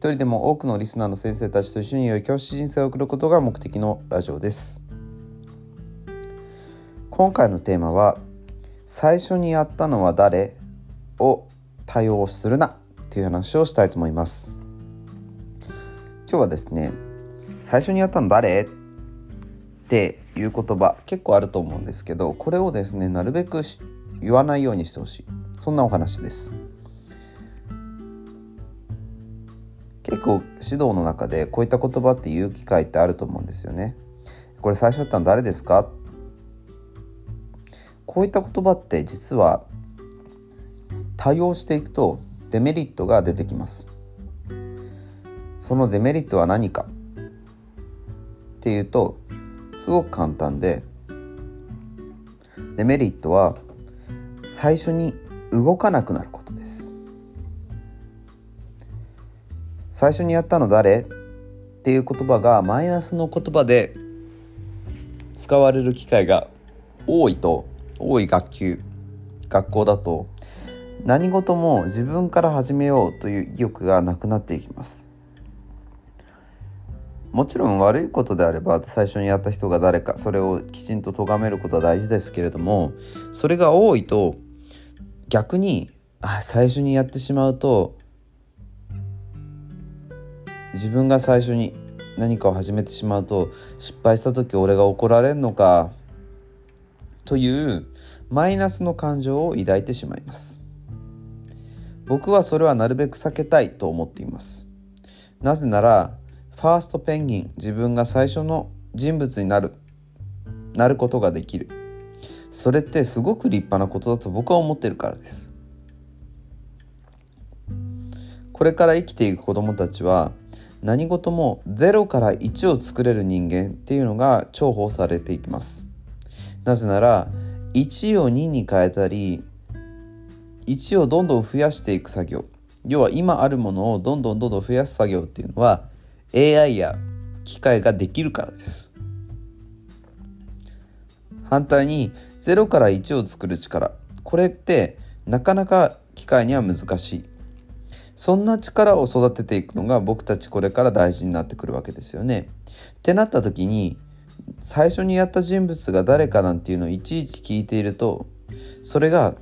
人でも多くのリスナーの先生たちと一緒に良い教師人生を送ることが目的のラジオです。今回のテーマは最初にやったのは誰？を対応するな。という話をしたいと思います。今日はですね最初にやったの誰？っていう言葉結構あると思うんですけどこれをですねなるべく言わないようにしてほしい。そんなお話です。結構指導の中でこういった言葉って言う機会ってあると思うんですよね。これ最初やったの誰ですか？こういった言葉って実は多用していくとデメリットが出てきます。そのデメリットは何か？っていうとすごく簡単でデメリットは最初に動かなくなることです。最初にやったの誰？っていう言葉がマイナスの言葉で使われる機会が多いと多い学級学校だと何事も自分から始めようという意欲がなくなっていきます。もちろん悪いことであれば最初にやった人が誰かそれをきちんと咎めることは大事ですけれどもそれが多いと逆にあ最初にやってしまうと自分が最初に何かを始めてしまうと失敗した時俺が怒られるのかというマイナスの感情を抱いてしまいます。僕はそれはなるべく避けたいと思っています。なぜならファーストペンギン自分が最初の人物になるなることができる。それってすごく立派なことだと僕は思ってるからです。これから生きていく子どもたちは何事も0から1を作れる人間っていうのが重宝されていきます。なぜなら1を2に変えたり1をどんどん増やしていく作業。要は今あるものをどんどんどんどん増やす作業っていうのは AI や機械ができるからです。反対に0から1を作る力。これってなかなか機械には難しい。そんな力を育てていくのが僕たちこれから大事になってくるわけですよね。ってなった時に最初にやった人物が誰かなんていうのをいちいち聞いているとそれが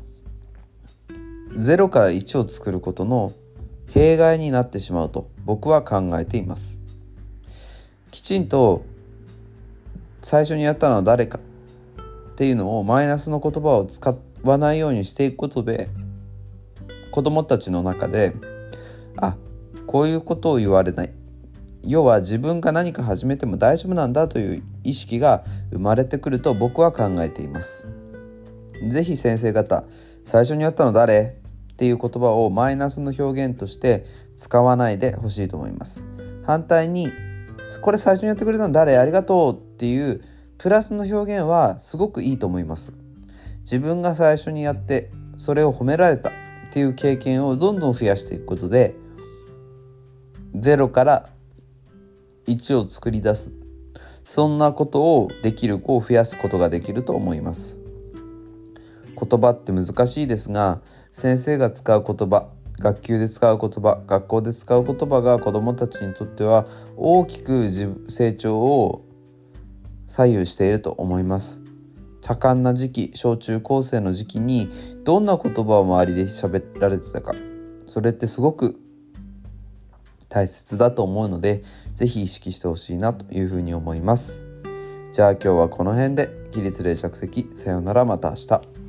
0から1を作ることの弊害になってしまうと僕は考えています。きちんと最初にやったのは誰かっていうのをマイナスの言葉を使わないようにしていくことで子どもたちの中であこういうことを言われない。要は自分が何か始めても大丈夫なんだという意識が生まれてくると僕は考えています。是非先生方最初にやったの誰？っていう言葉をマイナスの表現として使わないでほしいと思います。反対にこれ最初にやってくれたの誰？ありがとうっていうプラスの表現はすごくいいと思います。自分が最初にやってそれを褒められたっていう経験をどんどん増やしていくことで0から1を作り出す。そんなことをできる子を増やすことができると思います。言葉って難しいですが先生が使う言葉学級で使う言葉学校で使う言葉が子どもたちにとっては大きく成長を左右していると思います。多感な時期小中高生の時期にどんな言葉を周りで喋られてたか。それってすごく大切だと思うので是非意識してほしいなというふうに思います。じゃあ今日はこの辺で起立例着席さようならまた明日。